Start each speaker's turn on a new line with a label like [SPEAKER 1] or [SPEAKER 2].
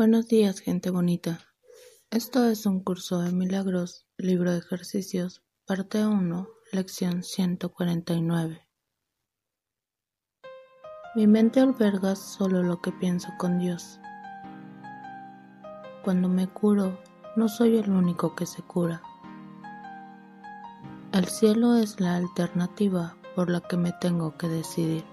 [SPEAKER 1] Buenos días, gente bonita. Esto es un curso de milagros, libro de ejercicios, parte 1, lección 149. Mi mente alberga solo lo que pienso con Dios. Cuando me curo, no soy el único que se cura. El cielo es la alternativa por la que me tengo que decidir.